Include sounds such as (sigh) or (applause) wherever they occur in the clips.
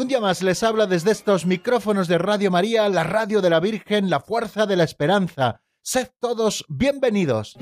un día más les habla desde estos micrófonos de Radio María, la radio de la Virgen, la fuerza de la esperanza. Sed todos bienvenidos.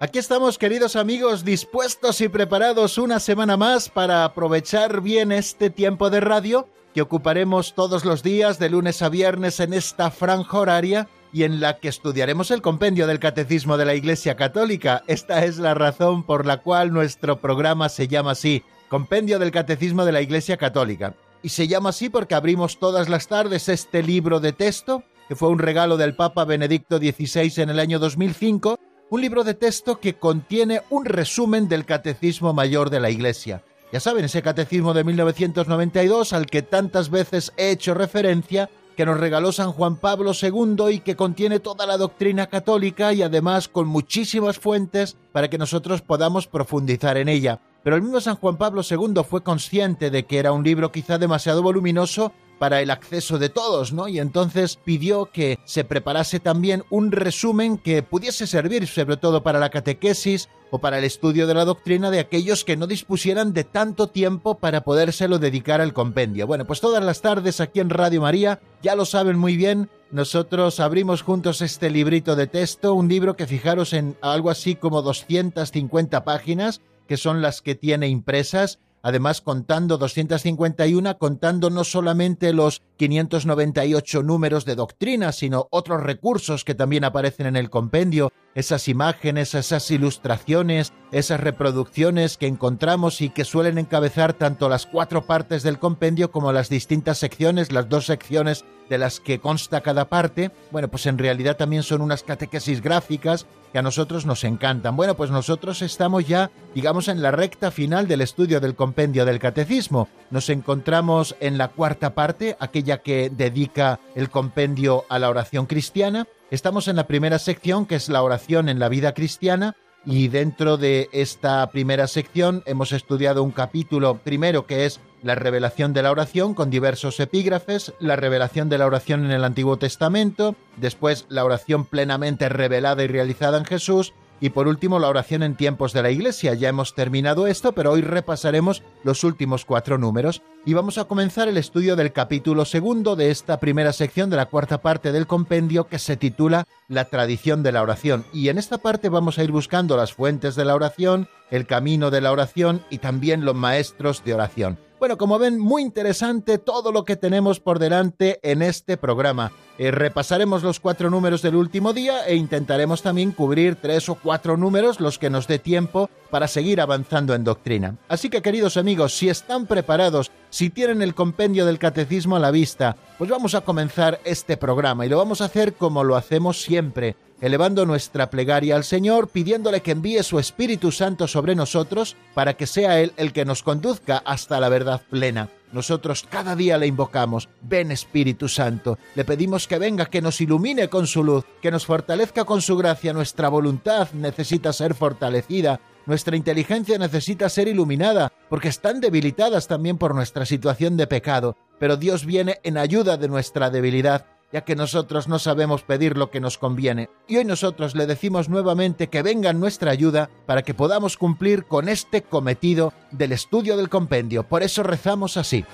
Aquí estamos, queridos amigos, dispuestos y preparados una semana más para aprovechar bien este tiempo de radio que ocuparemos todos los días de lunes a viernes en esta franja horaria y en la que estudiaremos el compendio del Catecismo de la Iglesia Católica. Esta es la razón por la cual nuestro programa se llama así, Compendio del Catecismo de la Iglesia Católica. Y se llama así porque abrimos todas las tardes este libro de texto, que fue un regalo del Papa Benedicto XVI en el año 2005, un libro de texto que contiene un resumen del Catecismo Mayor de la Iglesia. Ya saben, ese Catecismo de 1992 al que tantas veces he hecho referencia, que nos regaló San Juan Pablo II y que contiene toda la doctrina católica y además con muchísimas fuentes para que nosotros podamos profundizar en ella. Pero el mismo San Juan Pablo II fue consciente de que era un libro quizá demasiado voluminoso para el acceso de todos, ¿no? Y entonces pidió que se preparase también un resumen que pudiese servir sobre todo para la catequesis o para el estudio de la doctrina de aquellos que no dispusieran de tanto tiempo para podérselo dedicar al compendio. Bueno, pues todas las tardes aquí en Radio María, ya lo saben muy bien, nosotros abrimos juntos este librito de texto, un libro que fijaros en algo así como 250 páginas, que son las que tiene impresas, además contando 251, contando no solamente los 598 números de doctrina, sino otros recursos que también aparecen en el compendio, esas imágenes, esas ilustraciones, esas reproducciones que encontramos y que suelen encabezar tanto las cuatro partes del compendio como las distintas secciones, las dos secciones de las que consta cada parte, bueno, pues en realidad también son unas catequesis gráficas que a nosotros nos encantan. Bueno, pues nosotros estamos ya, digamos, en la recta final del estudio del compendio del catecismo. Nos encontramos en la cuarta parte, aquella que dedica el compendio a la oración cristiana. Estamos en la primera sección, que es la oración en la vida cristiana, y dentro de esta primera sección hemos estudiado un capítulo primero que es la revelación de la oración con diversos epígrafes, la revelación de la oración en el Antiguo Testamento, después la oración plenamente revelada y realizada en Jesús, y por último la oración en tiempos de la Iglesia. Ya hemos terminado esto, pero hoy repasaremos los últimos cuatro números y vamos a comenzar el estudio del capítulo segundo de esta primera sección de la cuarta parte del compendio que se titula La tradición de la oración. Y en esta parte vamos a ir buscando las fuentes de la oración, el camino de la oración y también los maestros de oración. Bueno, como ven, muy interesante todo lo que tenemos por delante en este programa. Eh, repasaremos los cuatro números del último día e intentaremos también cubrir tres o cuatro números, los que nos dé tiempo para seguir avanzando en doctrina. Así que queridos amigos, si están preparados, si tienen el compendio del catecismo a la vista, pues vamos a comenzar este programa y lo vamos a hacer como lo hacemos siempre, elevando nuestra plegaria al Señor, pidiéndole que envíe su Espíritu Santo sobre nosotros para que sea Él el que nos conduzca hasta la verdad plena. Nosotros cada día le invocamos, ven Espíritu Santo, le pedimos que venga, que nos ilumine con su luz, que nos fortalezca con su gracia, nuestra voluntad necesita ser fortalecida, nuestra inteligencia necesita ser iluminada, porque están debilitadas también por nuestra situación de pecado, pero Dios viene en ayuda de nuestra debilidad ya que nosotros no sabemos pedir lo que nos conviene. Y hoy nosotros le decimos nuevamente que venga en nuestra ayuda para que podamos cumplir con este cometido del estudio del compendio. Por eso rezamos así.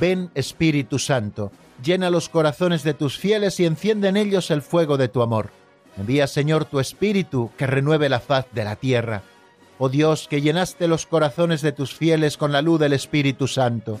Ven Espíritu Santo, llena los corazones de tus fieles y enciende en ellos el fuego de tu amor. Envía, Señor, tu Espíritu que renueve la faz de la tierra. Oh Dios, que llenaste los corazones de tus fieles con la luz del Espíritu Santo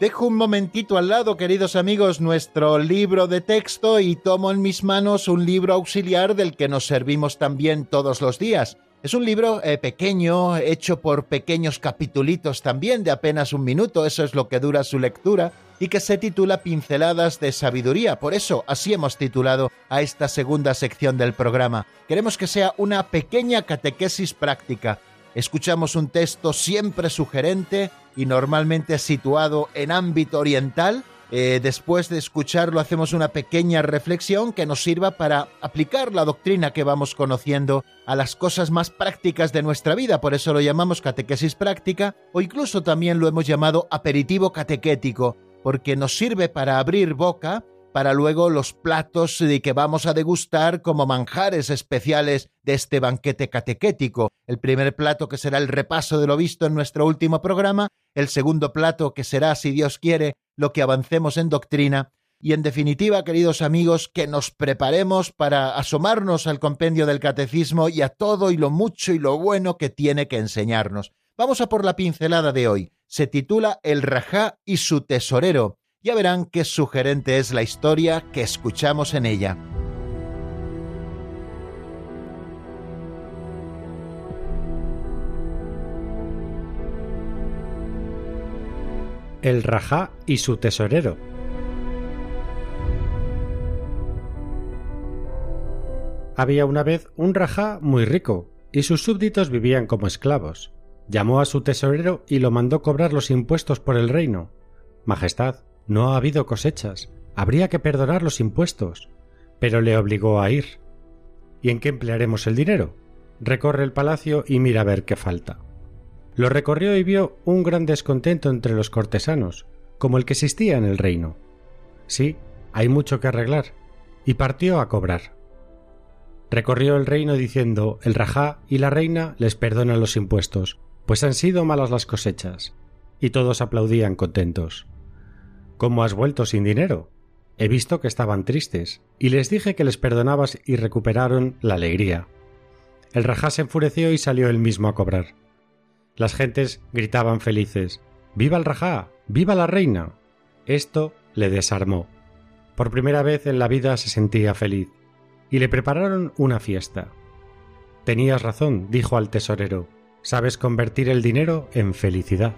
Dejo un momentito al lado, queridos amigos, nuestro libro de texto y tomo en mis manos un libro auxiliar del que nos servimos también todos los días. Es un libro eh, pequeño, hecho por pequeños capitulitos también de apenas un minuto, eso es lo que dura su lectura, y que se titula Pinceladas de Sabiduría. Por eso, así hemos titulado a esta segunda sección del programa. Queremos que sea una pequeña catequesis práctica escuchamos un texto siempre sugerente y normalmente situado en ámbito oriental. Eh, después de escucharlo hacemos una pequeña reflexión que nos sirva para aplicar la doctrina que vamos conociendo a las cosas más prácticas de nuestra vida, por eso lo llamamos catequesis práctica o incluso también lo hemos llamado aperitivo catequético, porque nos sirve para abrir boca para luego los platos que vamos a degustar como manjares especiales de este banquete catequético. El primer plato que será el repaso de lo visto en nuestro último programa, el segundo plato que será, si Dios quiere, lo que avancemos en doctrina, y en definitiva, queridos amigos, que nos preparemos para asomarnos al compendio del catecismo y a todo y lo mucho y lo bueno que tiene que enseñarnos. Vamos a por la pincelada de hoy. Se titula El Rajá y su tesorero ya verán qué sugerente es la historia que escuchamos en ella. El Rajá y su tesorero. Había una vez un Rajá muy rico, y sus súbditos vivían como esclavos. Llamó a su tesorero y lo mandó cobrar los impuestos por el reino. Majestad, no ha habido cosechas. Habría que perdonar los impuestos. Pero le obligó a ir. ¿Y en qué emplearemos el dinero? Recorre el palacio y mira a ver qué falta. Lo recorrió y vio un gran descontento entre los cortesanos, como el que existía en el reino. Sí, hay mucho que arreglar, y partió a cobrar. Recorrió el reino diciendo el rajá y la reina les perdonan los impuestos, pues han sido malas las cosechas, y todos aplaudían contentos. ¿Cómo has vuelto sin dinero? He visto que estaban tristes, y les dije que les perdonabas y recuperaron la alegría. El rajá se enfureció y salió él mismo a cobrar. Las gentes gritaban felices ¡Viva el rajá! ¡Viva la reina! Esto le desarmó. Por primera vez en la vida se sentía feliz, y le prepararon una fiesta. Tenías razón, dijo al tesorero, sabes convertir el dinero en felicidad.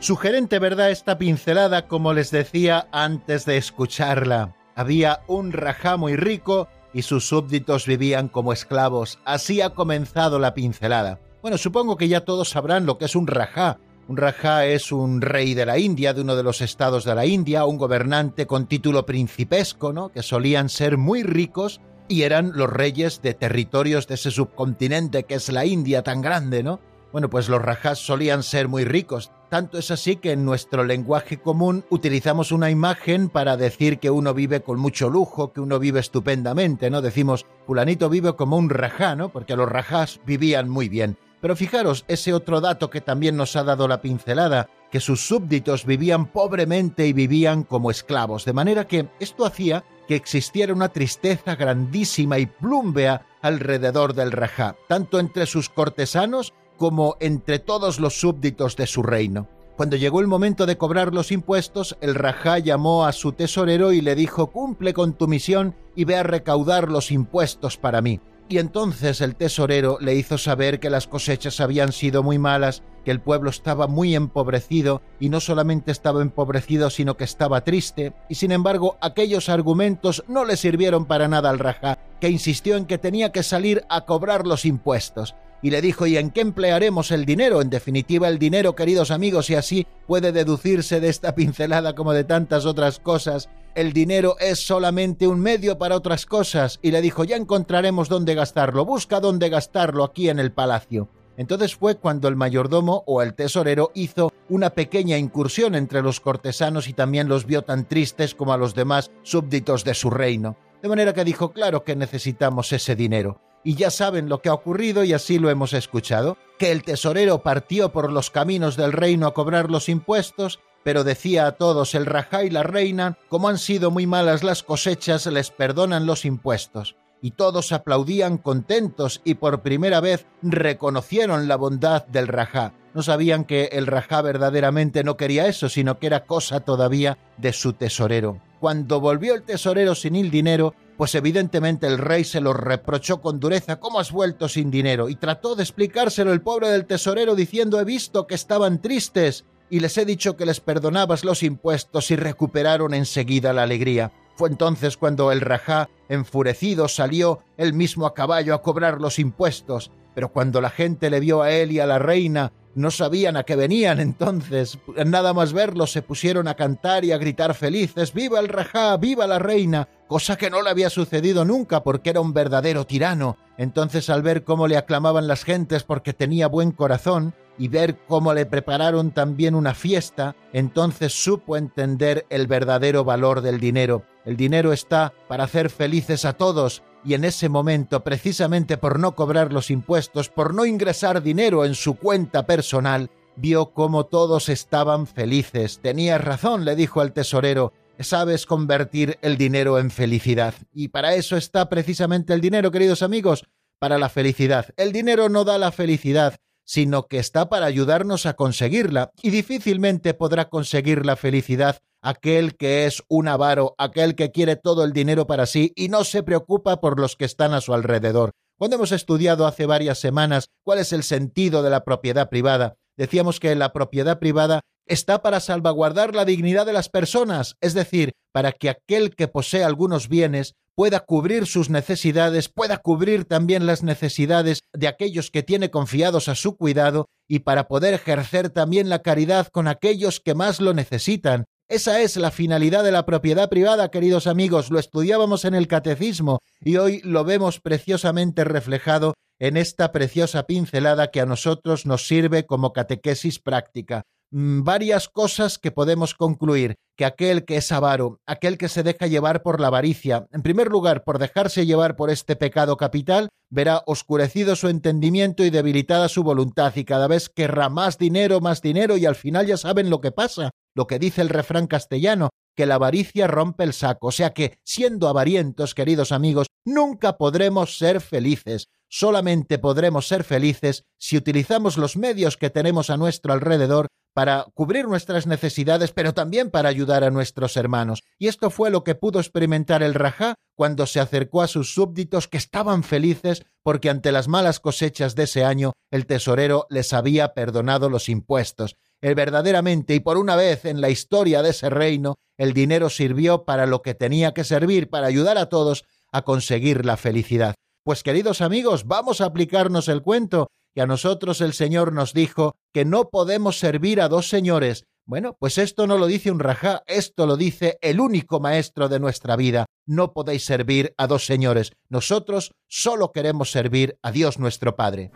Sugerente, ¿verdad? Esta pincelada, como les decía antes de escucharla. Había un rajá muy rico y sus súbditos vivían como esclavos. Así ha comenzado la pincelada. Bueno, supongo que ya todos sabrán lo que es un rajá. Un rajá es un rey de la India, de uno de los estados de la India, un gobernante con título principesco, ¿no? Que solían ser muy ricos y eran los reyes de territorios de ese subcontinente que es la India tan grande, ¿no? Bueno, pues los rajás solían ser muy ricos. Tanto es así que en nuestro lenguaje común utilizamos una imagen para decir que uno vive con mucho lujo, que uno vive estupendamente, ¿no? Decimos, fulanito vive como un rajá, ¿no? Porque los rajás vivían muy bien. Pero fijaros, ese otro dato que también nos ha dado la pincelada, que sus súbditos vivían pobremente y vivían como esclavos, de manera que esto hacía que existiera una tristeza grandísima y plúmbea alrededor del rajá, tanto entre sus cortesanos como entre todos los súbditos de su reino. Cuando llegó el momento de cobrar los impuestos, el rajá llamó a su tesorero y le dijo cumple con tu misión y ve a recaudar los impuestos para mí. Y entonces el tesorero le hizo saber que las cosechas habían sido muy malas, que el pueblo estaba muy empobrecido, y no solamente estaba empobrecido, sino que estaba triste, y sin embargo aquellos argumentos no le sirvieron para nada al rajá, que insistió en que tenía que salir a cobrar los impuestos y le dijo ¿y en qué emplearemos el dinero? En definitiva el dinero, queridos amigos, y así puede deducirse de esta (laughs) pincelada como de tantas otras cosas. El dinero es solamente un medio para otras cosas, y le dijo ya encontraremos dónde gastarlo, busca dónde gastarlo aquí en el palacio. Entonces fue cuando el mayordomo o el tesorero hizo una pequeña incursión entre los cortesanos y también los vio tan tristes como a los demás súbditos de su reino. De manera que dijo, claro que necesitamos ese dinero y ya saben lo que ha ocurrido y así lo hemos escuchado, que el tesorero partió por los caminos del reino a cobrar los impuestos, pero decía a todos el rajá y la reina, como han sido muy malas las cosechas, les perdonan los impuestos. y todos aplaudían contentos y por primera vez reconocieron la bondad del Rajá. No sabían que el Rajá verdaderamente no quería eso, sino que era cosa todavía de su tesorero. Cuando volvió el tesorero sin el dinero, pues evidentemente el rey se lo reprochó con dureza, ¿cómo has vuelto sin dinero? Y trató de explicárselo el pobre del tesorero diciendo, he visto que estaban tristes y les he dicho que les perdonabas los impuestos y recuperaron enseguida la alegría. Fue entonces cuando el rajá, enfurecido, salió él mismo a caballo a cobrar los impuestos, pero cuando la gente le vio a él y a la reina, no sabían a qué venían entonces. Nada más verlo se pusieron a cantar y a gritar felices ¡Viva el rajá! ¡Viva la reina! cosa que no le había sucedido nunca porque era un verdadero tirano. Entonces al ver cómo le aclamaban las gentes porque tenía buen corazón, y ver cómo le prepararon también una fiesta, entonces supo entender el verdadero valor del dinero. El dinero está para hacer felices a todos y en ese momento, precisamente por no cobrar los impuestos, por no ingresar dinero en su cuenta personal, vio cómo todos estaban felices. Tenías razón, le dijo al tesorero, sabes convertir el dinero en felicidad. Y para eso está precisamente el dinero, queridos amigos, para la felicidad. El dinero no da la felicidad, sino que está para ayudarnos a conseguirla, y difícilmente podrá conseguir la felicidad aquel que es un avaro, aquel que quiere todo el dinero para sí y no se preocupa por los que están a su alrededor. Cuando hemos estudiado hace varias semanas cuál es el sentido de la propiedad privada, decíamos que la propiedad privada está para salvaguardar la dignidad de las personas, es decir, para que aquel que posee algunos bienes pueda cubrir sus necesidades, pueda cubrir también las necesidades de aquellos que tiene confiados a su cuidado y para poder ejercer también la caridad con aquellos que más lo necesitan. Esa es la finalidad de la propiedad privada, queridos amigos. Lo estudiábamos en el catecismo y hoy lo vemos preciosamente reflejado en esta preciosa pincelada que a nosotros nos sirve como catequesis práctica. Mm, varias cosas que podemos concluir que aquel que es avaro, aquel que se deja llevar por la avaricia, en primer lugar por dejarse llevar por este pecado capital, verá oscurecido su entendimiento y debilitada su voluntad y cada vez querrá más dinero, más dinero y al final ya saben lo que pasa, lo que dice el refrán castellano, que la avaricia rompe el saco, o sea que, siendo avarientos, queridos amigos, nunca podremos ser felices. Solamente podremos ser felices si utilizamos los medios que tenemos a nuestro alrededor para cubrir nuestras necesidades, pero también para ayudar a nuestros hermanos. Y esto fue lo que pudo experimentar el Rajá cuando se acercó a sus súbditos que estaban felices porque ante las malas cosechas de ese año el tesorero les había perdonado los impuestos. El verdaderamente y por una vez en la historia de ese reino, el dinero sirvió para lo que tenía que servir, para ayudar a todos a conseguir la felicidad. Pues queridos amigos, vamos a aplicarnos el cuento a nosotros el Señor nos dijo que no podemos servir a dos señores. Bueno, pues esto no lo dice un rajá, esto lo dice el único maestro de nuestra vida. No podéis servir a dos señores. Nosotros solo queremos servir a Dios nuestro Padre.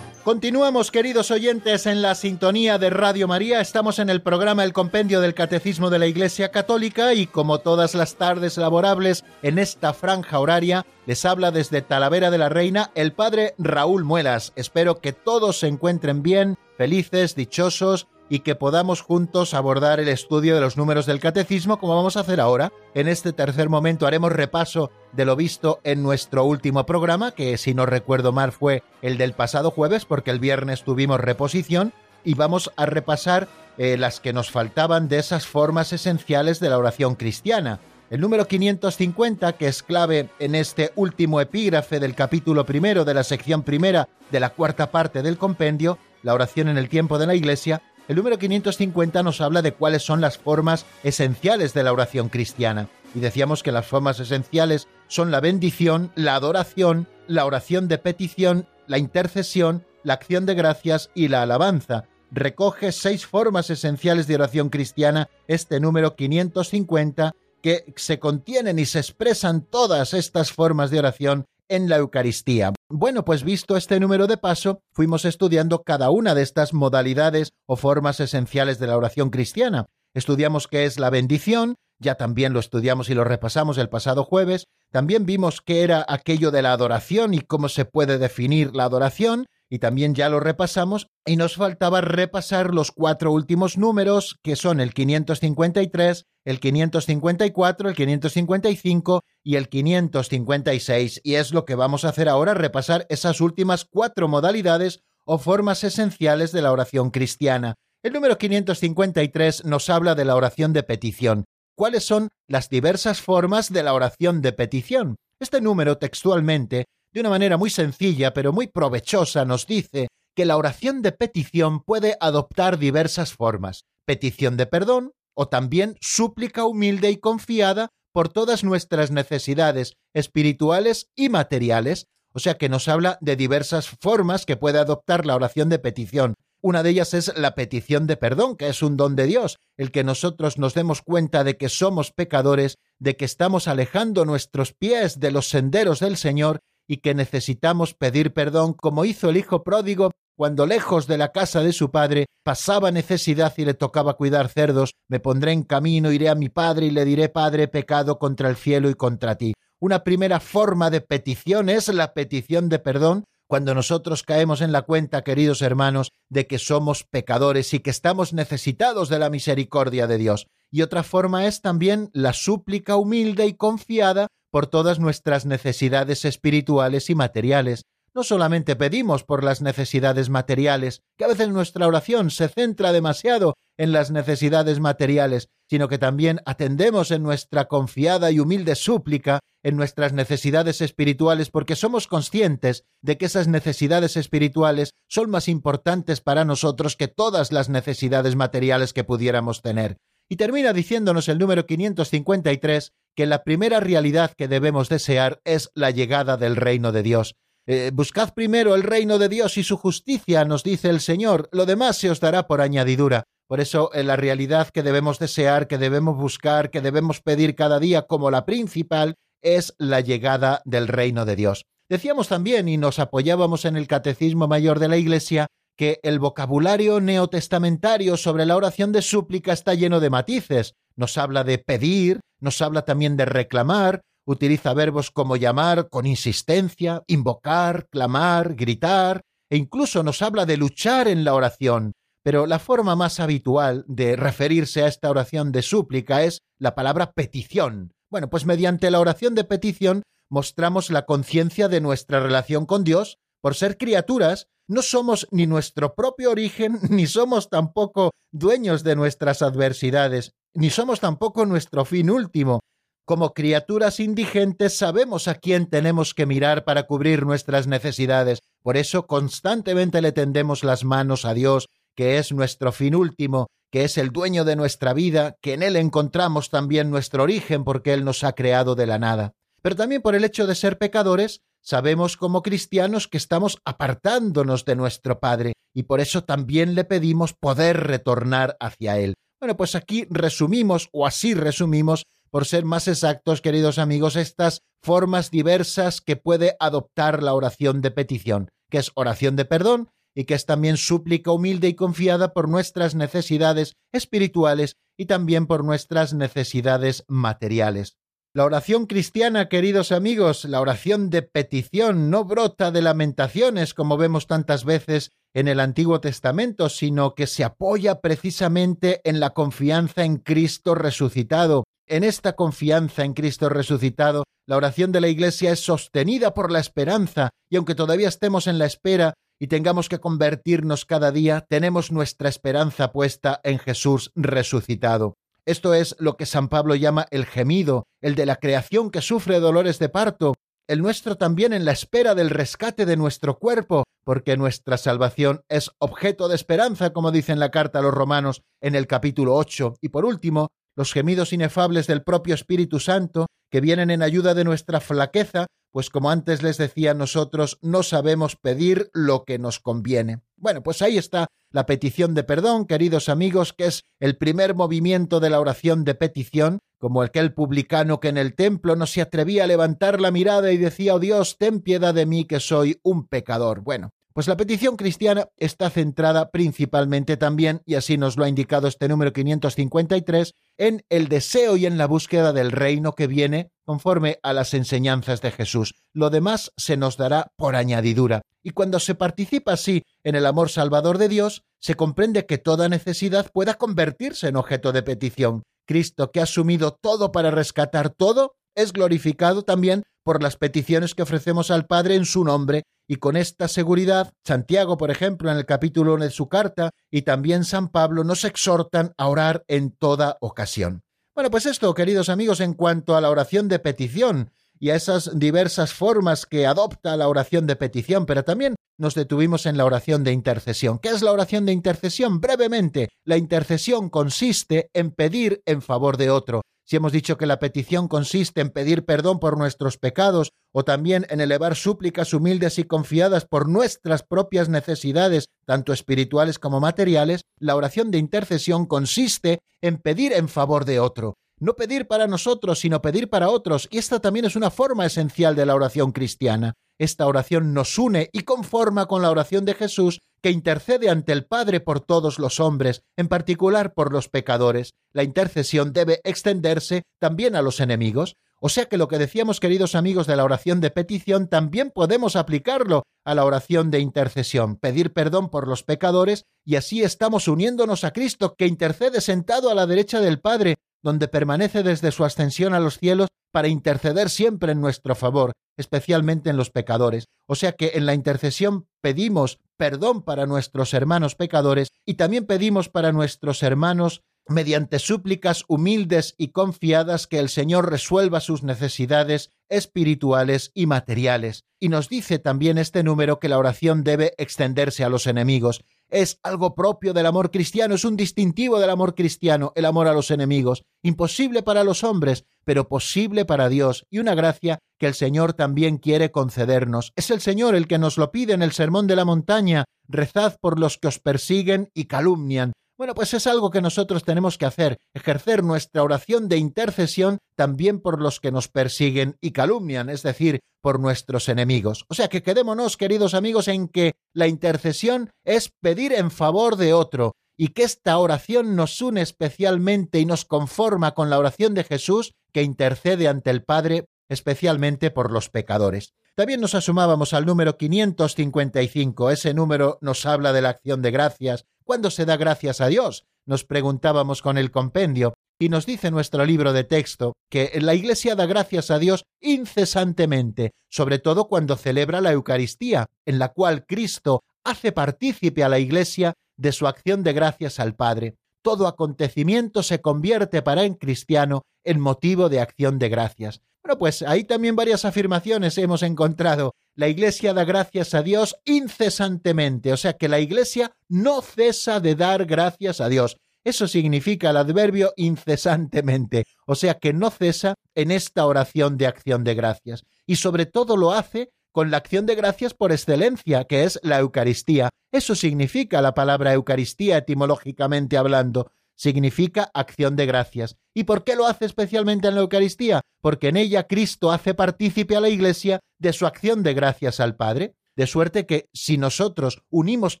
Continuamos, queridos oyentes, en la sintonía de Radio María. Estamos en el programa El Compendio del Catecismo de la Iglesia Católica y como todas las tardes laborables en esta franja horaria, les habla desde Talavera de la Reina el padre Raúl Muelas. Espero que todos se encuentren bien, felices, dichosos y que podamos juntos abordar el estudio de los números del catecismo como vamos a hacer ahora. En este tercer momento haremos repaso de lo visto en nuestro último programa, que si no recuerdo mal fue el del pasado jueves, porque el viernes tuvimos reposición, y vamos a repasar eh, las que nos faltaban de esas formas esenciales de la oración cristiana. El número 550, que es clave en este último epígrafe del capítulo primero de la sección primera de la cuarta parte del compendio, la oración en el tiempo de la Iglesia, el número 550 nos habla de cuáles son las formas esenciales de la oración cristiana. Y decíamos que las formas esenciales son la bendición, la adoración, la oración de petición, la intercesión, la acción de gracias y la alabanza. Recoge seis formas esenciales de oración cristiana este número 550 que se contienen y se expresan todas estas formas de oración en la Eucaristía. Bueno, pues visto este número de paso, fuimos estudiando cada una de estas modalidades o formas esenciales de la oración cristiana. Estudiamos qué es la bendición, ya también lo estudiamos y lo repasamos el pasado jueves, también vimos qué era aquello de la adoración y cómo se puede definir la adoración, y también ya lo repasamos, y nos faltaba repasar los cuatro últimos números, que son el 553, el 554, el 555 y el 556, y es lo que vamos a hacer ahora, repasar esas últimas cuatro modalidades o formas esenciales de la oración cristiana. El número 553 nos habla de la oración de petición. ¿Cuáles son las diversas formas de la oración de petición? Este número textualmente de una manera muy sencilla pero muy provechosa, nos dice que la oración de petición puede adoptar diversas formas, petición de perdón o también súplica humilde y confiada por todas nuestras necesidades espirituales y materiales, o sea que nos habla de diversas formas que puede adoptar la oración de petición. Una de ellas es la petición de perdón, que es un don de Dios, el que nosotros nos demos cuenta de que somos pecadores, de que estamos alejando nuestros pies de los senderos del Señor y que necesitamos pedir perdón como hizo el hijo pródigo cuando lejos de la casa de su padre pasaba necesidad y le tocaba cuidar cerdos, me pondré en camino, iré a mi padre y le diré, Padre, pecado contra el cielo y contra ti. Una primera forma de petición es la petición de perdón, cuando nosotros caemos en la cuenta, queridos hermanos, de que somos pecadores y que estamos necesitados de la misericordia de Dios. Y otra forma es también la súplica humilde y confiada por todas nuestras necesidades espirituales y materiales. No solamente pedimos por las necesidades materiales, que a veces nuestra oración se centra demasiado en las necesidades materiales, sino que también atendemos en nuestra confiada y humilde súplica en nuestras necesidades espirituales porque somos conscientes de que esas necesidades espirituales son más importantes para nosotros que todas las necesidades materiales que pudiéramos tener. Y termina diciéndonos el número 553 que la primera realidad que debemos desear es la llegada del reino de Dios. Eh, buscad primero el reino de Dios y su justicia, nos dice el Señor, lo demás se os dará por añadidura. Por eso, en la realidad que debemos desear, que debemos buscar, que debemos pedir cada día como la principal, es la llegada del reino de Dios. Decíamos también, y nos apoyábamos en el Catecismo Mayor de la Iglesia, que el vocabulario neotestamentario sobre la oración de súplica está lleno de matices. Nos habla de pedir, nos habla también de reclamar, utiliza verbos como llamar con insistencia, invocar, clamar, gritar, e incluso nos habla de luchar en la oración. Pero la forma más habitual de referirse a esta oración de súplica es la palabra petición. Bueno, pues mediante la oración de petición mostramos la conciencia de nuestra relación con Dios. Por ser criaturas, no somos ni nuestro propio origen, (laughs) ni somos tampoco dueños de nuestras adversidades, ni somos tampoco nuestro fin último. Como criaturas indigentes sabemos a quién tenemos que mirar para cubrir nuestras necesidades. Por eso constantemente le tendemos las manos a Dios, que es nuestro fin último, que es el dueño de nuestra vida, que en Él encontramos también nuestro origen porque Él nos ha creado de la nada. Pero también por el hecho de ser pecadores, sabemos como cristianos que estamos apartándonos de nuestro Padre y por eso también le pedimos poder retornar hacia Él. Bueno, pues aquí resumimos, o así resumimos, por ser más exactos, queridos amigos, estas formas diversas que puede adoptar la oración de petición, que es oración de perdón y que es también súplica humilde y confiada por nuestras necesidades espirituales y también por nuestras necesidades materiales. La oración cristiana, queridos amigos, la oración de petición no brota de lamentaciones como vemos tantas veces en el Antiguo Testamento, sino que se apoya precisamente en la confianza en Cristo resucitado. En esta confianza en Cristo resucitado, la oración de la Iglesia es sostenida por la esperanza, y aunque todavía estemos en la espera y tengamos que convertirnos cada día, tenemos nuestra esperanza puesta en Jesús resucitado. Esto es lo que San Pablo llama el gemido, el de la creación que sufre dolores de parto, el nuestro también en la espera del rescate de nuestro cuerpo, porque nuestra salvación es objeto de esperanza, como dice en la carta a los romanos en el capítulo 8. Y por último, los gemidos inefables del propio Espíritu Santo, que vienen en ayuda de nuestra flaqueza, pues como antes les decía, nosotros no sabemos pedir lo que nos conviene. Bueno, pues ahí está la petición de perdón, queridos amigos, que es el primer movimiento de la oración de petición, como aquel publicano que en el templo no se atrevía a levantar la mirada y decía, oh Dios, ten piedad de mí que soy un pecador. Bueno, pues la petición cristiana está centrada principalmente también, y así nos lo ha indicado este número 553, en el deseo y en la búsqueda del reino que viene conforme a las enseñanzas de Jesús. Lo demás se nos dará por añadidura. Y cuando se participa así en el amor salvador de Dios, se comprende que toda necesidad pueda convertirse en objeto de petición. Cristo, que ha asumido todo para rescatar todo, es glorificado también por las peticiones que ofrecemos al Padre en su nombre, y con esta seguridad, Santiago, por ejemplo, en el capítulo 1 de su carta, y también San Pablo nos exhortan a orar en toda ocasión. Bueno, pues esto, queridos amigos, en cuanto a la oración de petición y a esas diversas formas que adopta la oración de petición, pero también nos detuvimos en la oración de intercesión. ¿Qué es la oración de intercesión? Brevemente, la intercesión consiste en pedir en favor de otro, si hemos dicho que la petición consiste en pedir perdón por nuestros pecados o también en elevar súplicas humildes y confiadas por nuestras propias necesidades, tanto espirituales como materiales, la oración de intercesión consiste en pedir en favor de otro. No pedir para nosotros, sino pedir para otros, y esta también es una forma esencial de la oración cristiana. Esta oración nos une y conforma con la oración de Jesús que intercede ante el Padre por todos los hombres, en particular por los pecadores. La intercesión debe extenderse también a los enemigos. O sea que lo que decíamos, queridos amigos, de la oración de petición, también podemos aplicarlo a la oración de intercesión, pedir perdón por los pecadores, y así estamos uniéndonos a Cristo, que intercede sentado a la derecha del Padre, donde permanece desde su ascensión a los cielos para interceder siempre en nuestro favor, especialmente en los pecadores. O sea que en la intercesión pedimos perdón para nuestros hermanos pecadores y también pedimos para nuestros hermanos mediante súplicas humildes y confiadas que el Señor resuelva sus necesidades espirituales y materiales. Y nos dice también este número que la oración debe extenderse a los enemigos. Es algo propio del amor cristiano, es un distintivo del amor cristiano, el amor a los enemigos, imposible para los hombres, pero posible para Dios, y una gracia que el Señor también quiere concedernos. Es el Señor el que nos lo pide en el Sermón de la Montaña, rezad por los que os persiguen y calumnian, bueno, pues es algo que nosotros tenemos que hacer, ejercer nuestra oración de intercesión también por los que nos persiguen y calumnian, es decir, por nuestros enemigos. O sea que quedémonos, queridos amigos, en que la intercesión es pedir en favor de otro y que esta oración nos une especialmente y nos conforma con la oración de Jesús que intercede ante el Padre especialmente por los pecadores. También nos asomábamos al número 555. Ese número nos habla de la acción de gracias. ¿Cuándo se da gracias a Dios? Nos preguntábamos con el compendio. Y nos dice nuestro libro de texto que la Iglesia da gracias a Dios incesantemente, sobre todo cuando celebra la Eucaristía, en la cual Cristo hace partícipe a la Iglesia de su acción de gracias al Padre. Todo acontecimiento se convierte para el cristiano en motivo de acción de gracias. Bueno, pues ahí también varias afirmaciones hemos encontrado. La Iglesia da gracias a Dios incesantemente, o sea que la Iglesia no cesa de dar gracias a Dios. Eso significa el adverbio incesantemente, o sea que no cesa en esta oración de acción de gracias. Y sobre todo lo hace con la acción de gracias por excelencia, que es la Eucaristía. Eso significa la palabra Eucaristía etimológicamente hablando significa acción de gracias. ¿Y por qué lo hace especialmente en la Eucaristía? Porque en ella Cristo hace partícipe a la Iglesia de su acción de gracias al Padre. De suerte que si nosotros unimos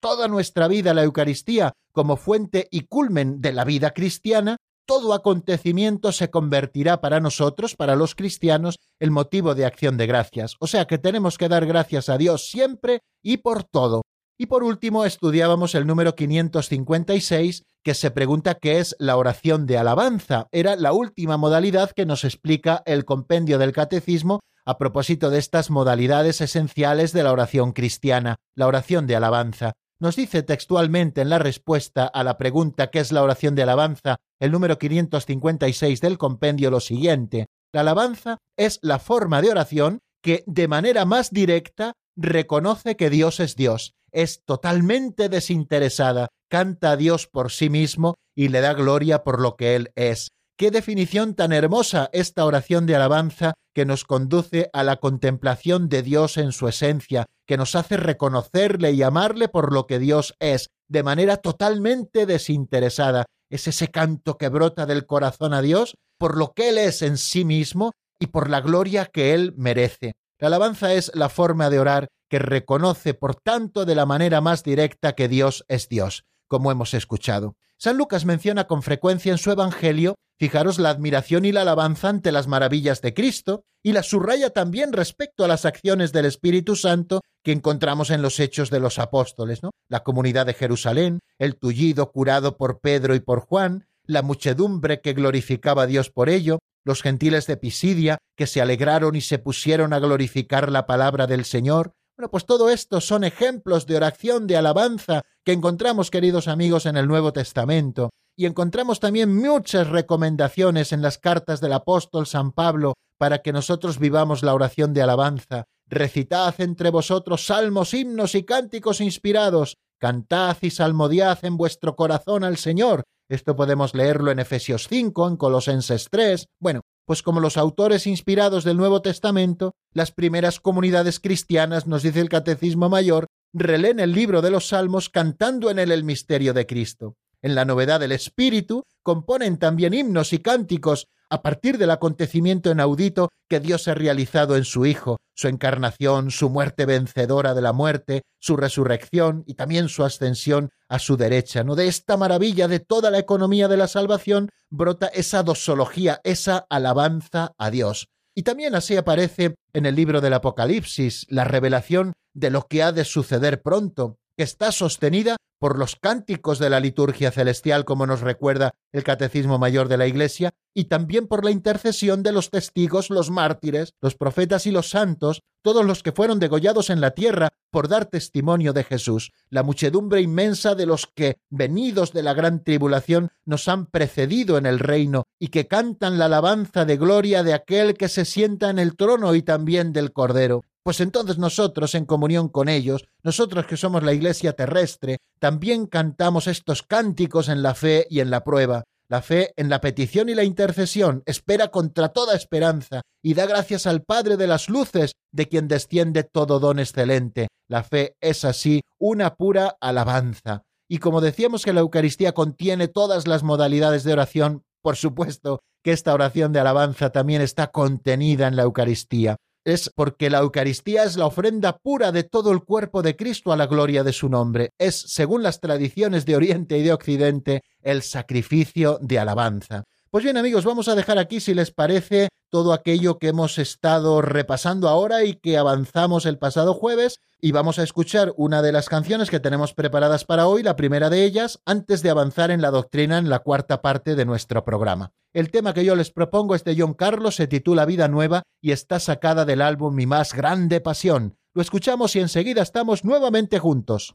toda nuestra vida a la Eucaristía como fuente y culmen de la vida cristiana, todo acontecimiento se convertirá para nosotros, para los cristianos, el motivo de acción de gracias. O sea que tenemos que dar gracias a Dios siempre y por todo. Y por último, estudiábamos el número 556, que se pregunta qué es la oración de alabanza. Era la última modalidad que nos explica el compendio del catecismo a propósito de estas modalidades esenciales de la oración cristiana, la oración de alabanza. Nos dice textualmente en la respuesta a la pregunta ¿qué es la oración de alabanza? el número 556 del compendio lo siguiente. La alabanza es la forma de oración que de manera más directa reconoce que Dios es Dios es totalmente desinteresada, canta a Dios por sí mismo y le da gloria por lo que Él es. Qué definición tan hermosa esta oración de alabanza que nos conduce a la contemplación de Dios en su esencia, que nos hace reconocerle y amarle por lo que Dios es, de manera totalmente desinteresada. Es ese canto que brota del corazón a Dios por lo que Él es en sí mismo y por la gloria que Él merece. La alabanza es la forma de orar que reconoce, por tanto, de la manera más directa que Dios es Dios, como hemos escuchado. San Lucas menciona con frecuencia en su Evangelio, fijaros, la admiración y la alabanza ante las maravillas de Cristo, y la subraya también respecto a las acciones del Espíritu Santo que encontramos en los hechos de los apóstoles, ¿no? La comunidad de Jerusalén, el tullido curado por Pedro y por Juan, la muchedumbre que glorificaba a Dios por ello, los gentiles de Pisidia que se alegraron y se pusieron a glorificar la palabra del Señor, bueno, pues todo esto son ejemplos de oración, de alabanza que encontramos, queridos amigos, en el Nuevo Testamento. Y encontramos también muchas recomendaciones en las cartas del apóstol San Pablo para que nosotros vivamos la oración de alabanza. Recitad entre vosotros salmos, himnos y cánticos inspirados. Cantad y salmodiad en vuestro corazón al Señor. Esto podemos leerlo en Efesios 5, en Colosenses 3. Bueno, pues como los autores inspirados del Nuevo Testamento, las primeras comunidades cristianas, nos dice el Catecismo Mayor, releen el libro de los Salmos cantando en él el misterio de Cristo. En la novedad del Espíritu componen también himnos y cánticos a partir del acontecimiento inaudito que Dios ha realizado en su Hijo, su encarnación, su muerte vencedora de la muerte, su resurrección y también su ascensión a su derecha. ¿no? De esta maravilla de toda la economía de la salvación brota esa dosología, esa alabanza a Dios. Y también así aparece en el libro del Apocalipsis la revelación de lo que ha de suceder pronto, que está sostenida por los cánticos de la liturgia celestial, como nos recuerda el Catecismo Mayor de la Iglesia, y también por la intercesión de los testigos, los mártires, los profetas y los santos, todos los que fueron degollados en la tierra por dar testimonio de Jesús, la muchedumbre inmensa de los que, venidos de la gran tribulación, nos han precedido en el reino y que cantan la alabanza de gloria de aquel que se sienta en el trono y también del Cordero pues entonces nosotros, en comunión con ellos, nosotros que somos la Iglesia terrestre, también cantamos estos cánticos en la fe y en la prueba. La fe en la petición y la intercesión espera contra toda esperanza y da gracias al Padre de las Luces, de quien desciende todo don excelente. La fe es así una pura alabanza. Y como decíamos que la Eucaristía contiene todas las modalidades de oración, por supuesto que esta oración de alabanza también está contenida en la Eucaristía es porque la Eucaristía es la ofrenda pura de todo el cuerpo de Cristo a la gloria de su nombre. Es, según las tradiciones de Oriente y de Occidente, el sacrificio de alabanza. Pues bien amigos, vamos a dejar aquí, si les parece, todo aquello que hemos estado repasando ahora y que avanzamos el pasado jueves y vamos a escuchar una de las canciones que tenemos preparadas para hoy, la primera de ellas, antes de avanzar en la doctrina en la cuarta parte de nuestro programa. El tema que yo les propongo es de John Carlos, se titula Vida Nueva y está sacada del álbum Mi más grande pasión. Lo escuchamos y enseguida estamos nuevamente juntos.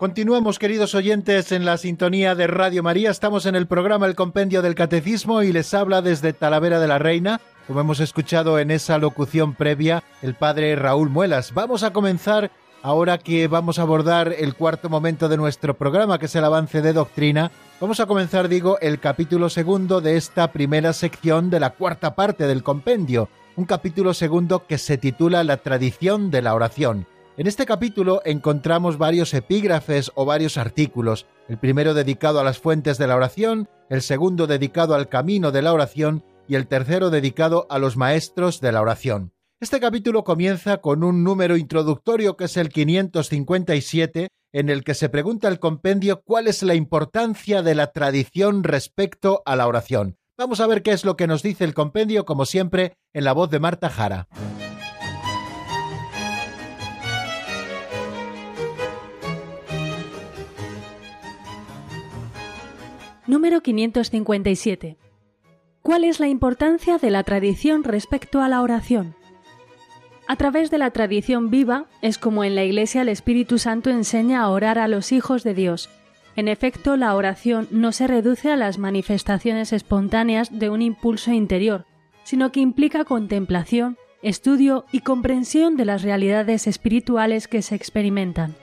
Continuamos, queridos oyentes, en la sintonía de Radio María. Estamos en el programa El Compendio del Catecismo y les habla desde Talavera de la Reina, como hemos escuchado en esa locución previa, el padre Raúl Muelas. Vamos a comenzar ahora que vamos a abordar el cuarto momento de nuestro programa, que es el avance de doctrina. Vamos a comenzar, digo, el capítulo segundo de esta primera sección de la cuarta parte del compendio, un capítulo segundo que se titula La tradición de la oración. En este capítulo encontramos varios epígrafes o varios artículos, el primero dedicado a las fuentes de la oración, el segundo dedicado al camino de la oración y el tercero dedicado a los maestros de la oración. Este capítulo comienza con un número introductorio que es el 557, en el que se pregunta el compendio cuál es la importancia de la tradición respecto a la oración. Vamos a ver qué es lo que nos dice el compendio, como siempre, en la voz de Marta Jara. Número 557. ¿Cuál es la importancia de la tradición respecto a la oración? A través de la tradición viva es como en la Iglesia el Espíritu Santo enseña a orar a los hijos de Dios. En efecto, la oración no se reduce a las manifestaciones espontáneas de un impulso interior, sino que implica contemplación, estudio y comprensión de las realidades espirituales que se experimentan.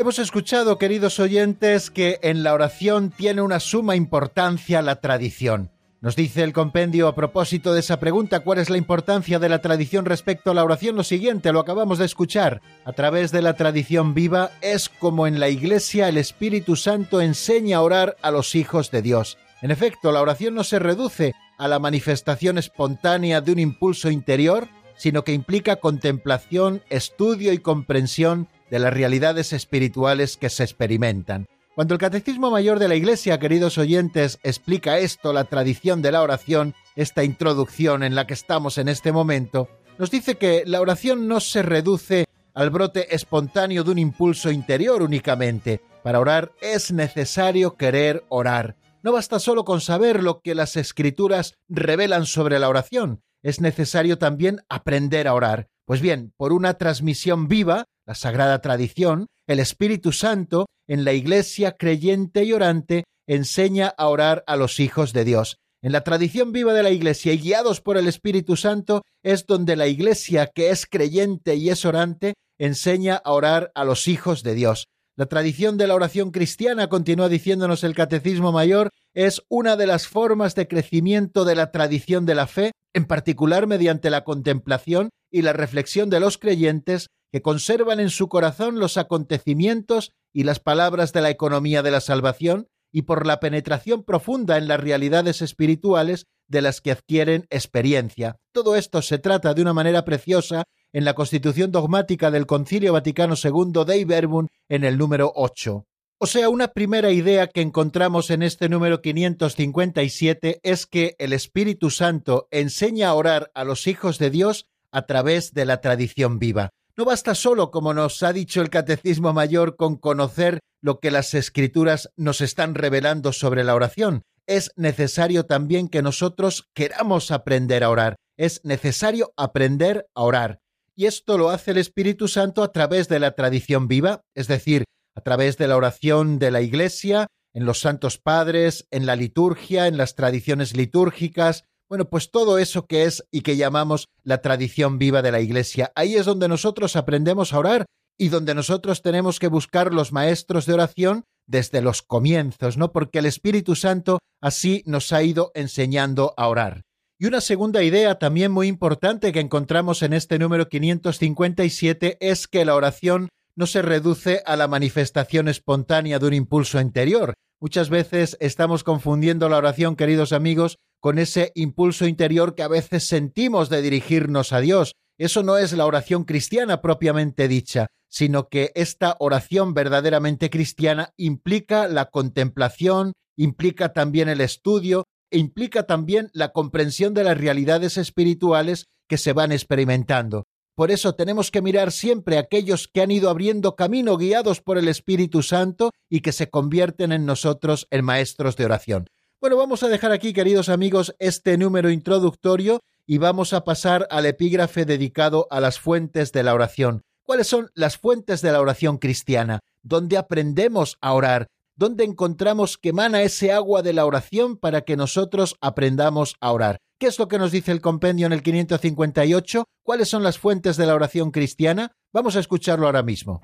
Hemos escuchado, queridos oyentes, que en la oración tiene una suma importancia la tradición. Nos dice el compendio a propósito de esa pregunta, ¿cuál es la importancia de la tradición respecto a la oración? Lo siguiente, lo acabamos de escuchar. A través de la tradición viva es como en la Iglesia el Espíritu Santo enseña a orar a los hijos de Dios. En efecto, la oración no se reduce a la manifestación espontánea de un impulso interior, sino que implica contemplación, estudio y comprensión de las realidades espirituales que se experimentan. Cuando el Catecismo Mayor de la Iglesia, queridos oyentes, explica esto, la tradición de la oración, esta introducción en la que estamos en este momento, nos dice que la oración no se reduce al brote espontáneo de un impulso interior únicamente. Para orar es necesario querer orar. No basta solo con saber lo que las escrituras revelan sobre la oración, es necesario también aprender a orar. Pues bien, por una transmisión viva, la sagrada tradición, el Espíritu Santo, en la Iglesia creyente y orante, enseña a orar a los hijos de Dios. En la tradición viva de la Iglesia y guiados por el Espíritu Santo es donde la Iglesia, que es creyente y es orante, enseña a orar a los hijos de Dios. La tradición de la oración cristiana, continúa diciéndonos el Catecismo Mayor, es una de las formas de crecimiento de la tradición de la fe, en particular mediante la contemplación y la reflexión de los creyentes que conservan en su corazón los acontecimientos y las palabras de la economía de la salvación y por la penetración profunda en las realidades espirituales de las que adquieren experiencia. Todo esto se trata de una manera preciosa en la Constitución dogmática del Concilio Vaticano II de Verbum en el número 8. O sea, una primera idea que encontramos en este número 557 es que el Espíritu Santo enseña a orar a los hijos de Dios a través de la tradición viva. No basta solo, como nos ha dicho el Catecismo Mayor, con conocer lo que las Escrituras nos están revelando sobre la oración. Es necesario también que nosotros queramos aprender a orar. Es necesario aprender a orar. Y esto lo hace el Espíritu Santo a través de la tradición viva, es decir, a través de la oración de la Iglesia, en los santos padres, en la liturgia, en las tradiciones litúrgicas, bueno, pues todo eso que es y que llamamos la tradición viva de la Iglesia. Ahí es donde nosotros aprendemos a orar y donde nosotros tenemos que buscar los maestros de oración desde los comienzos, ¿no? Porque el Espíritu Santo así nos ha ido enseñando a orar. Y una segunda idea también muy importante que encontramos en este número 557 es que la oración no se reduce a la manifestación espontánea de un impulso interior. Muchas veces estamos confundiendo la oración, queridos amigos, con ese impulso interior que a veces sentimos de dirigirnos a Dios. Eso no es la oración cristiana propiamente dicha, sino que esta oración verdaderamente cristiana implica la contemplación, implica también el estudio, e implica también la comprensión de las realidades espirituales que se van experimentando. Por eso tenemos que mirar siempre a aquellos que han ido abriendo camino guiados por el Espíritu Santo y que se convierten en nosotros en maestros de oración. Bueno, vamos a dejar aquí, queridos amigos, este número introductorio y vamos a pasar al epígrafe dedicado a las fuentes de la oración. ¿Cuáles son las fuentes de la oración cristiana? ¿Dónde aprendemos a orar? ¿Dónde encontramos que emana ese agua de la oración para que nosotros aprendamos a orar? ¿Qué es lo que nos dice el compendio en el 558? ¿Cuáles son las fuentes de la oración cristiana? Vamos a escucharlo ahora mismo.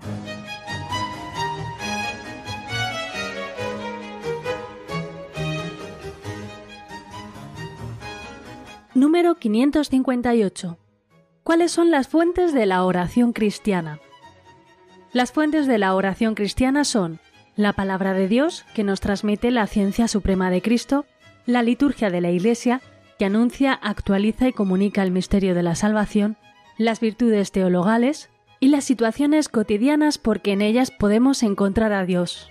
Número 558. ¿Cuáles son las fuentes de la oración cristiana? Las fuentes de la oración cristiana son la palabra de Dios, que nos transmite la ciencia suprema de Cristo, la liturgia de la Iglesia, que anuncia, actualiza y comunica el misterio de la salvación, las virtudes teologales y las situaciones cotidianas porque en ellas podemos encontrar a Dios.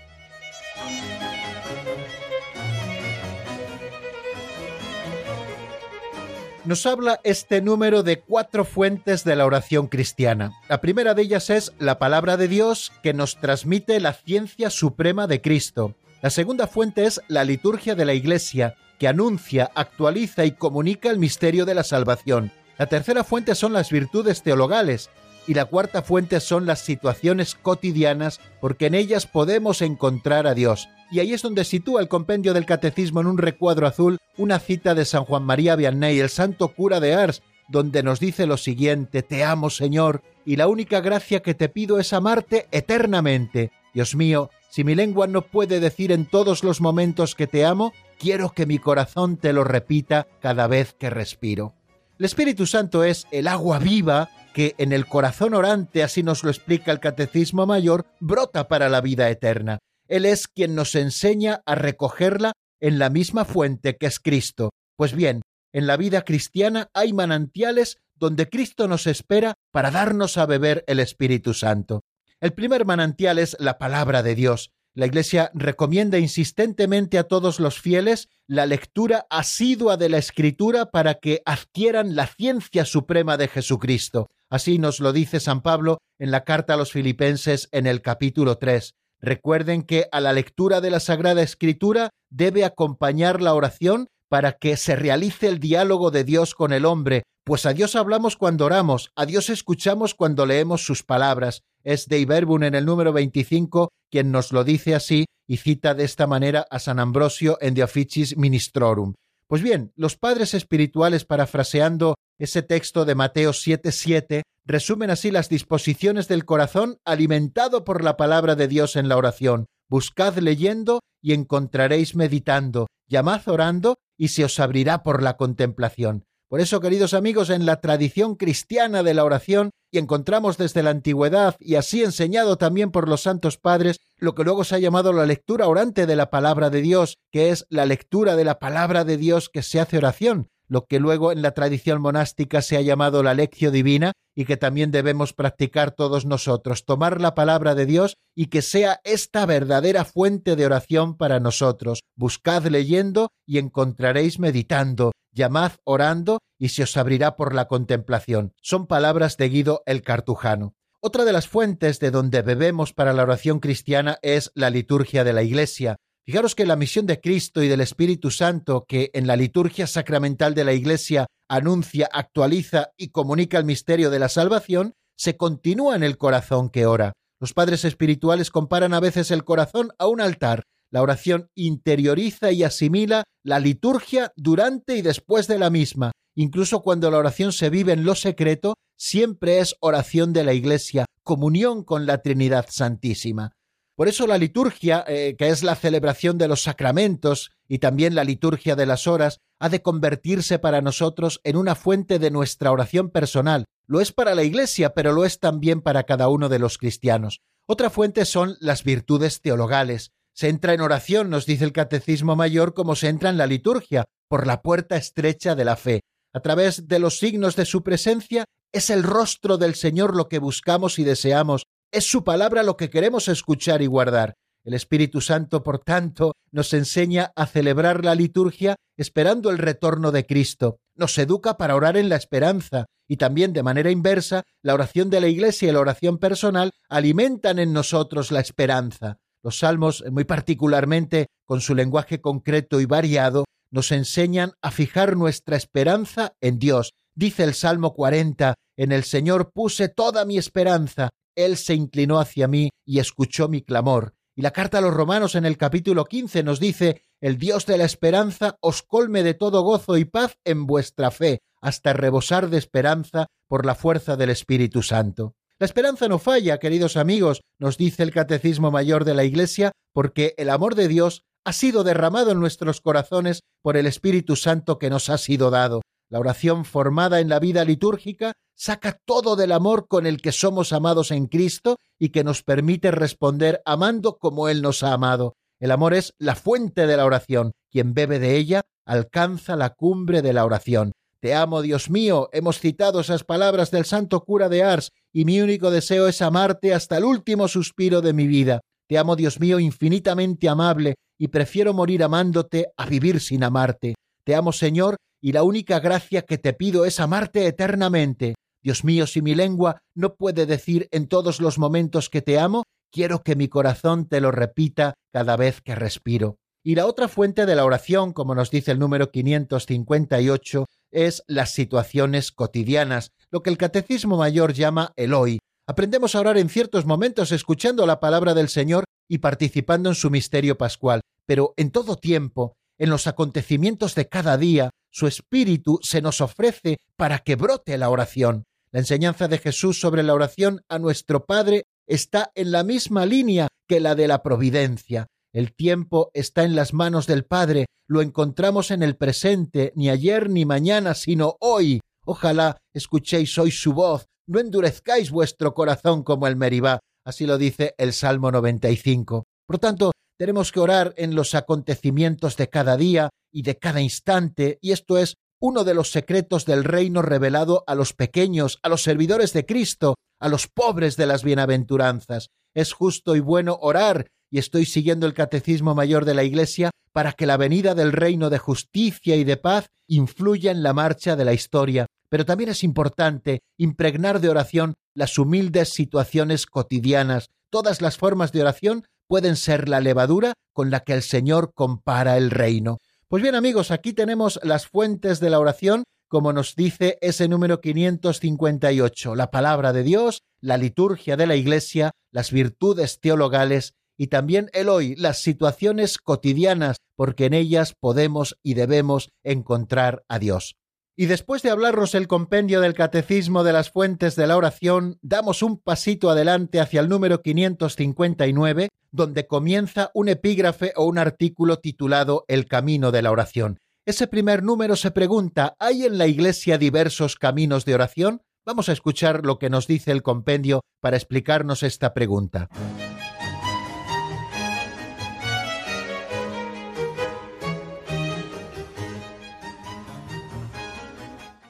Nos habla este número de cuatro fuentes de la oración cristiana. La primera de ellas es la palabra de Dios que nos transmite la ciencia suprema de Cristo. La segunda fuente es la liturgia de la Iglesia, que anuncia, actualiza y comunica el misterio de la salvación. La tercera fuente son las virtudes teologales y la cuarta fuente son las situaciones cotidianas porque en ellas podemos encontrar a Dios. Y ahí es donde sitúa el compendio del catecismo en un recuadro azul una cita de San Juan María Vianney, el santo cura de Ars, donde nos dice lo siguiente, Te amo Señor, y la única gracia que te pido es amarte eternamente. Dios mío, si mi lengua no puede decir en todos los momentos que te amo, quiero que mi corazón te lo repita cada vez que respiro. El Espíritu Santo es el agua viva que en el corazón orante, así nos lo explica el Catecismo Mayor, brota para la vida eterna. Él es quien nos enseña a recogerla en la misma fuente que es Cristo. Pues bien, en la vida cristiana hay manantiales donde Cristo nos espera para darnos a beber el Espíritu Santo. El primer manantial es la palabra de Dios. La Iglesia recomienda insistentemente a todos los fieles la lectura asidua de la Escritura para que adquieran la ciencia suprema de Jesucristo. Así nos lo dice San Pablo en la carta a los Filipenses en el capítulo 3. Recuerden que a la lectura de la Sagrada Escritura debe acompañar la oración para que se realice el diálogo de Dios con el hombre, pues a Dios hablamos cuando oramos, a Dios escuchamos cuando leemos sus palabras. Es de Iberbun en el número 25 quien nos lo dice así y cita de esta manera a San Ambrosio en De Officis Ministrorum. Pues bien, los padres espirituales, parafraseando ese texto de Mateo 7:7, resumen así las disposiciones del corazón alimentado por la palabra de Dios en la oración. Buscad leyendo y encontraréis meditando, llamad orando y se os abrirá por la contemplación. Por eso, queridos amigos, en la tradición cristiana de la oración, y encontramos desde la antigüedad y así enseñado también por los santos padres, lo que luego se ha llamado la lectura orante de la palabra de Dios, que es la lectura de la palabra de Dios que se hace oración, lo que luego en la tradición monástica se ha llamado la lección divina y que también debemos practicar todos nosotros, tomar la palabra de Dios y que sea esta verdadera fuente de oración para nosotros. Buscad leyendo y encontraréis meditando, llamad orando y se os abrirá por la contemplación. Son palabras de Guido el Cartujano. Otra de las fuentes de donde bebemos para la oración cristiana es la liturgia de la Iglesia, Fijaros que la misión de Cristo y del Espíritu Santo, que en la liturgia sacramental de la Iglesia anuncia, actualiza y comunica el misterio de la salvación, se continúa en el corazón que ora. Los padres espirituales comparan a veces el corazón a un altar. La oración interioriza y asimila la liturgia durante y después de la misma. Incluso cuando la oración se vive en lo secreto, siempre es oración de la Iglesia, comunión con la Trinidad Santísima. Por eso la liturgia, eh, que es la celebración de los sacramentos y también la liturgia de las horas, ha de convertirse para nosotros en una fuente de nuestra oración personal. Lo es para la Iglesia, pero lo es también para cada uno de los cristianos. Otra fuente son las virtudes teologales. Se entra en oración, nos dice el Catecismo Mayor, como se entra en la liturgia, por la puerta estrecha de la fe. A través de los signos de su presencia, es el rostro del Señor lo que buscamos y deseamos es su palabra lo que queremos escuchar y guardar. El Espíritu Santo, por tanto, nos enseña a celebrar la liturgia esperando el retorno de Cristo. Nos educa para orar en la esperanza y también de manera inversa, la oración de la Iglesia y la oración personal alimentan en nosotros la esperanza. Los salmos, muy particularmente con su lenguaje concreto y variado, nos enseñan a fijar nuestra esperanza en Dios. Dice el Salmo 40, en el Señor puse toda mi esperanza, él se inclinó hacia mí y escuchó mi clamor. Y la carta a los romanos en el capítulo 15 nos dice, el Dios de la esperanza os colme de todo gozo y paz en vuestra fe, hasta rebosar de esperanza por la fuerza del Espíritu Santo. La esperanza no falla, queridos amigos, nos dice el Catecismo Mayor de la Iglesia, porque el amor de Dios ha sido derramado en nuestros corazones por el Espíritu Santo que nos ha sido dado. La oración formada en la vida litúrgica saca todo del amor con el que somos amados en Cristo y que nos permite responder amando como Él nos ha amado. El amor es la fuente de la oración. Quien bebe de ella alcanza la cumbre de la oración. Te amo, Dios mío. Hemos citado esas palabras del santo cura de Ars, y mi único deseo es amarte hasta el último suspiro de mi vida. Te amo, Dios mío, infinitamente amable, y prefiero morir amándote a vivir sin amarte. Te amo, Señor, y la única gracia que te pido es amarte eternamente. Dios mío, si mi lengua no puede decir en todos los momentos que te amo, quiero que mi corazón te lo repita cada vez que respiro. Y la otra fuente de la oración, como nos dice el número 558, es las situaciones cotidianas, lo que el Catecismo Mayor llama el hoy. Aprendemos a orar en ciertos momentos escuchando la palabra del Señor y participando en su misterio pascual, pero en todo tiempo, en los acontecimientos de cada día, su espíritu se nos ofrece para que brote la oración. La enseñanza de Jesús sobre la oración a nuestro Padre está en la misma línea que la de la providencia. El tiempo está en las manos del Padre, lo encontramos en el presente, ni ayer ni mañana, sino hoy. Ojalá escuchéis hoy su voz, no endurezcáis vuestro corazón como el Meribá. Así lo dice el Salmo 95. Por tanto, tenemos que orar en los acontecimientos de cada día y de cada instante, y esto es uno de los secretos del reino revelado a los pequeños, a los servidores de Cristo, a los pobres de las bienaventuranzas. Es justo y bueno orar, y estoy siguiendo el Catecismo Mayor de la Iglesia para que la venida del reino de justicia y de paz influya en la marcha de la historia. Pero también es importante impregnar de oración las humildes situaciones cotidianas. Todas las formas de oración pueden ser la levadura con la que el Señor compara el reino. Pues bien amigos, aquí tenemos las fuentes de la oración, como nos dice ese número 558, la palabra de Dios, la liturgia de la Iglesia, las virtudes teologales y también el hoy, las situaciones cotidianas, porque en ellas podemos y debemos encontrar a Dios. Y después de hablarnos el compendio del Catecismo de las Fuentes de la Oración, damos un pasito adelante hacia el número 559, donde comienza un epígrafe o un artículo titulado El Camino de la Oración. Ese primer número se pregunta, ¿hay en la Iglesia diversos caminos de oración? Vamos a escuchar lo que nos dice el compendio para explicarnos esta pregunta.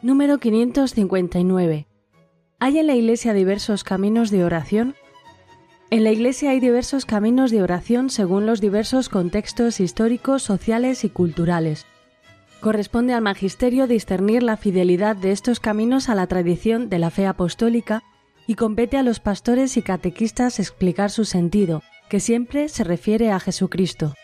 Número 559. ¿Hay en la Iglesia diversos caminos de oración? En la Iglesia hay diversos caminos de oración según los diversos contextos históricos, sociales y culturales. Corresponde al magisterio discernir la fidelidad de estos caminos a la tradición de la fe apostólica y compete a los pastores y catequistas explicar su sentido, que siempre se refiere a Jesucristo.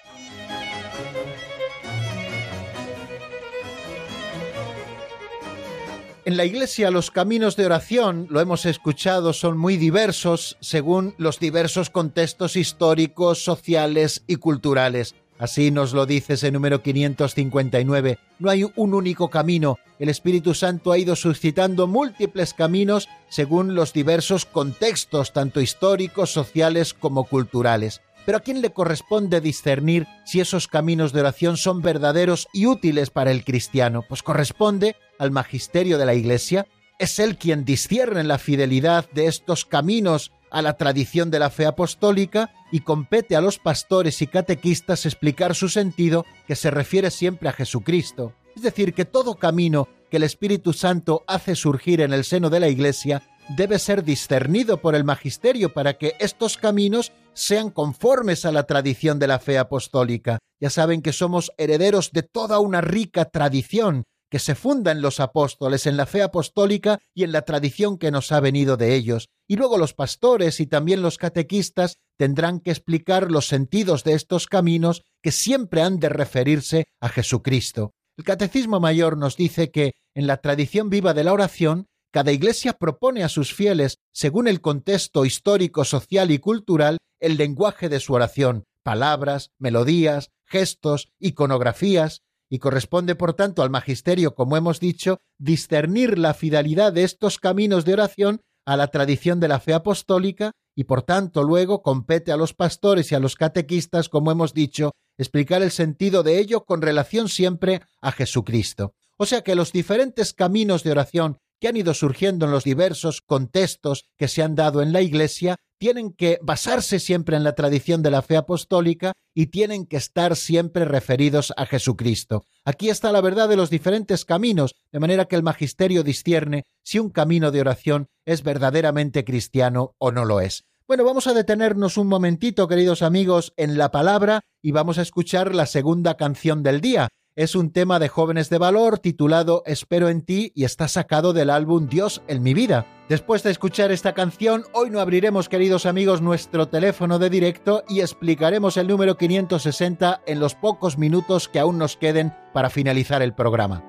En la Iglesia los caminos de oración, lo hemos escuchado, son muy diversos según los diversos contextos históricos, sociales y culturales. Así nos lo dice ese número 559. No hay un único camino. El Espíritu Santo ha ido suscitando múltiples caminos según los diversos contextos, tanto históricos, sociales como culturales. Pero ¿a quién le corresponde discernir si esos caminos de oración son verdaderos y útiles para el cristiano? Pues corresponde al magisterio de la Iglesia. Es él quien discierne la fidelidad de estos caminos a la tradición de la fe apostólica y compete a los pastores y catequistas explicar su sentido que se refiere siempre a Jesucristo. Es decir, que todo camino que el Espíritu Santo hace surgir en el seno de la Iglesia debe ser discernido por el magisterio para que estos caminos sean conformes a la tradición de la fe apostólica. Ya saben que somos herederos de toda una rica tradición que se funda en los apóstoles, en la fe apostólica y en la tradición que nos ha venido de ellos. Y luego los pastores y también los catequistas tendrán que explicar los sentidos de estos caminos que siempre han de referirse a Jesucristo. El Catecismo Mayor nos dice que en la tradición viva de la oración cada iglesia propone a sus fieles, según el contexto histórico, social y cultural, el lenguaje de su oración, palabras, melodías, gestos, iconografías, y corresponde, por tanto, al magisterio, como hemos dicho, discernir la fidelidad de estos caminos de oración a la tradición de la fe apostólica y, por tanto, luego compete a los pastores y a los catequistas, como hemos dicho, explicar el sentido de ello con relación siempre a Jesucristo. O sea que los diferentes caminos de oración que han ido surgiendo en los diversos contextos que se han dado en la Iglesia tienen que basarse siempre en la tradición de la fe apostólica y tienen que estar siempre referidos a Jesucristo. Aquí está la verdad de los diferentes caminos, de manera que el magisterio discierne si un camino de oración es verdaderamente cristiano o no lo es. Bueno, vamos a detenernos un momentito, queridos amigos, en la palabra y vamos a escuchar la segunda canción del día es un tema de jóvenes de valor titulado Espero en ti y está sacado del álbum Dios en mi vida. Después de escuchar esta canción, hoy no abriremos, queridos amigos, nuestro teléfono de directo y explicaremos el número 560 en los pocos minutos que aún nos queden para finalizar el programa.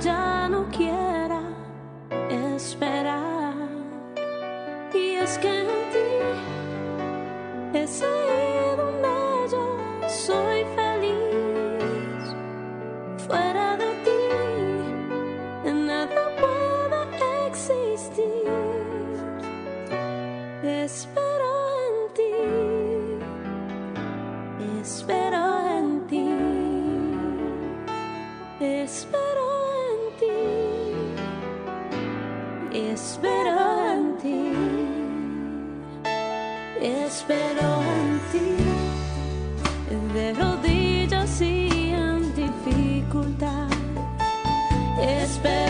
Ya no quiera esperar. Y es que ti es Espero en ti. Espero en ti. De rodillas y en dificultad. Espero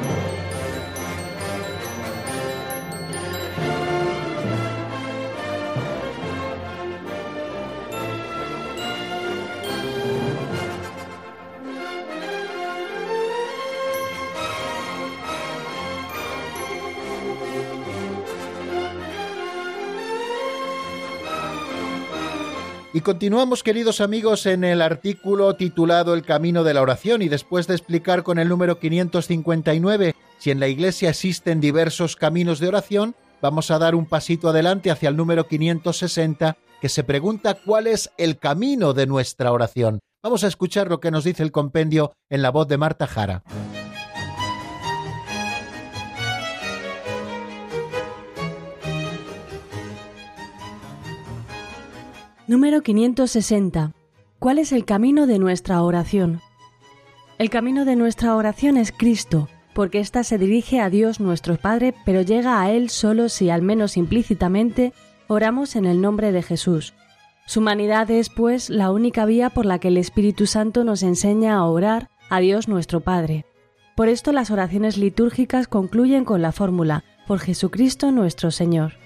Y continuamos, queridos amigos, en el artículo titulado El camino de la oración y después de explicar con el número 559 si en la Iglesia existen diversos caminos de oración, vamos a dar un pasito adelante hacia el número 560 que se pregunta cuál es el camino de nuestra oración. Vamos a escuchar lo que nos dice el compendio en la voz de Marta Jara. Número 560. ¿Cuál es el camino de nuestra oración? El camino de nuestra oración es Cristo, porque ésta se dirige a Dios nuestro Padre, pero llega a Él solo si, al menos implícitamente, oramos en el nombre de Jesús. Su humanidad es, pues, la única vía por la que el Espíritu Santo nos enseña a orar a Dios nuestro Padre. Por esto las oraciones litúrgicas concluyen con la fórmula, por Jesucristo nuestro Señor.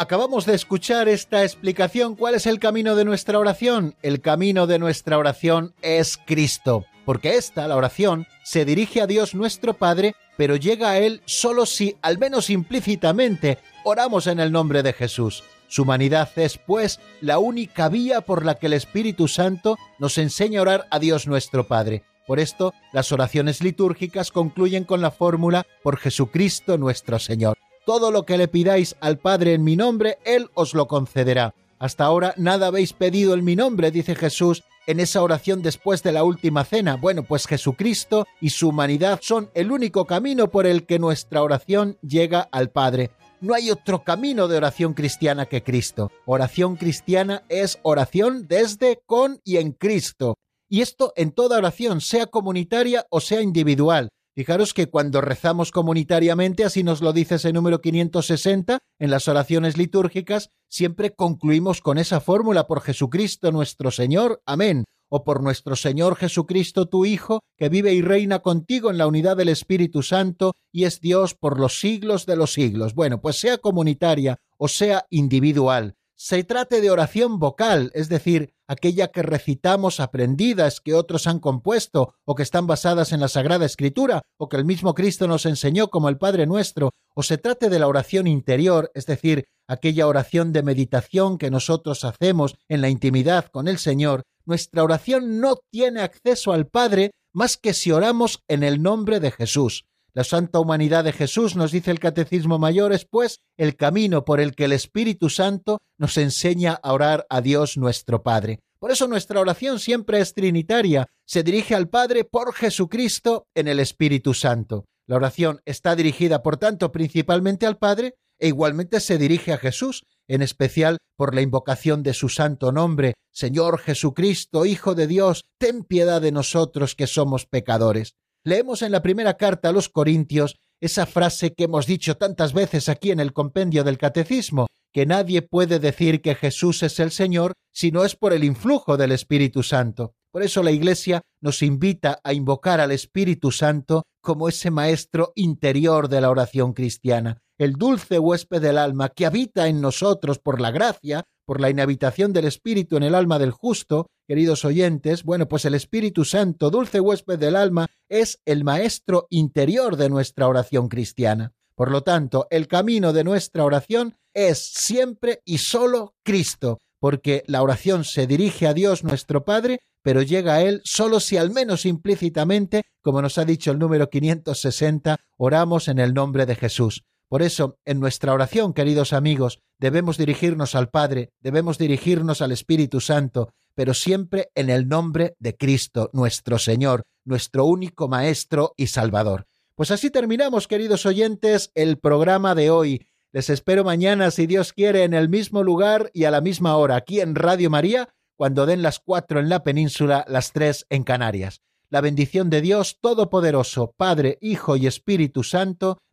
Acabamos de escuchar esta explicación. ¿Cuál es el camino de nuestra oración? El camino de nuestra oración es Cristo, porque esta, la oración, se dirige a Dios nuestro Padre, pero llega a Él solo si, al menos implícitamente, oramos en el nombre de Jesús. Su humanidad es, pues, la única vía por la que el Espíritu Santo nos enseña a orar a Dios nuestro Padre. Por esto, las oraciones litúrgicas concluyen con la fórmula por Jesucristo nuestro Señor. Todo lo que le pidáis al Padre en mi nombre, Él os lo concederá. Hasta ahora nada habéis pedido en mi nombre, dice Jesús en esa oración después de la última cena. Bueno, pues Jesucristo y su humanidad son el único camino por el que nuestra oración llega al Padre. No hay otro camino de oración cristiana que Cristo. Oración cristiana es oración desde, con y en Cristo. Y esto en toda oración, sea comunitaria o sea individual. Fijaros que cuando rezamos comunitariamente, así nos lo dice ese número 560, en las oraciones litúrgicas, siempre concluimos con esa fórmula por Jesucristo nuestro Señor. Amén. O por nuestro Señor Jesucristo, tu Hijo, que vive y reina contigo en la unidad del Espíritu Santo y es Dios por los siglos de los siglos. Bueno, pues sea comunitaria o sea individual, se trate de oración vocal, es decir, aquella que recitamos aprendidas que otros han compuesto o que están basadas en la Sagrada Escritura o que el mismo Cristo nos enseñó como el Padre nuestro, o se trate de la oración interior, es decir, aquella oración de meditación que nosotros hacemos en la intimidad con el Señor, nuestra oración no tiene acceso al Padre más que si oramos en el nombre de Jesús. La santa humanidad de Jesús, nos dice el Catecismo Mayor, es pues el camino por el que el Espíritu Santo nos enseña a orar a Dios nuestro Padre. Por eso nuestra oración siempre es trinitaria, se dirige al Padre por Jesucristo en el Espíritu Santo. La oración está dirigida, por tanto, principalmente al Padre e igualmente se dirige a Jesús, en especial por la invocación de su santo nombre, Señor Jesucristo, Hijo de Dios, ten piedad de nosotros que somos pecadores. Leemos en la primera carta a los Corintios esa frase que hemos dicho tantas veces aquí en el compendio del Catecismo, que nadie puede decir que Jesús es el Señor si no es por el influjo del Espíritu Santo. Por eso la Iglesia nos invita a invocar al Espíritu Santo como ese maestro interior de la oración cristiana, el dulce huésped del alma que habita en nosotros por la gracia, por la inhabitación del Espíritu en el alma del justo, queridos oyentes, bueno, pues el Espíritu Santo, dulce huésped del alma, es el maestro interior de nuestra oración cristiana. Por lo tanto, el camino de nuestra oración es siempre y solo Cristo, porque la oración se dirige a Dios nuestro Padre, pero llega a Él solo si al menos implícitamente, como nos ha dicho el número 560, oramos en el nombre de Jesús. Por eso, en nuestra oración, queridos amigos, debemos dirigirnos al Padre, debemos dirigirnos al Espíritu Santo, pero siempre en el nombre de Cristo, nuestro Señor, nuestro único Maestro y Salvador. Pues así terminamos, queridos oyentes, el programa de hoy. Les espero mañana, si Dios quiere, en el mismo lugar y a la misma hora, aquí en Radio María, cuando den las cuatro en la península, las tres en Canarias. La bendición de Dios Todopoderoso, Padre, Hijo y Espíritu Santo,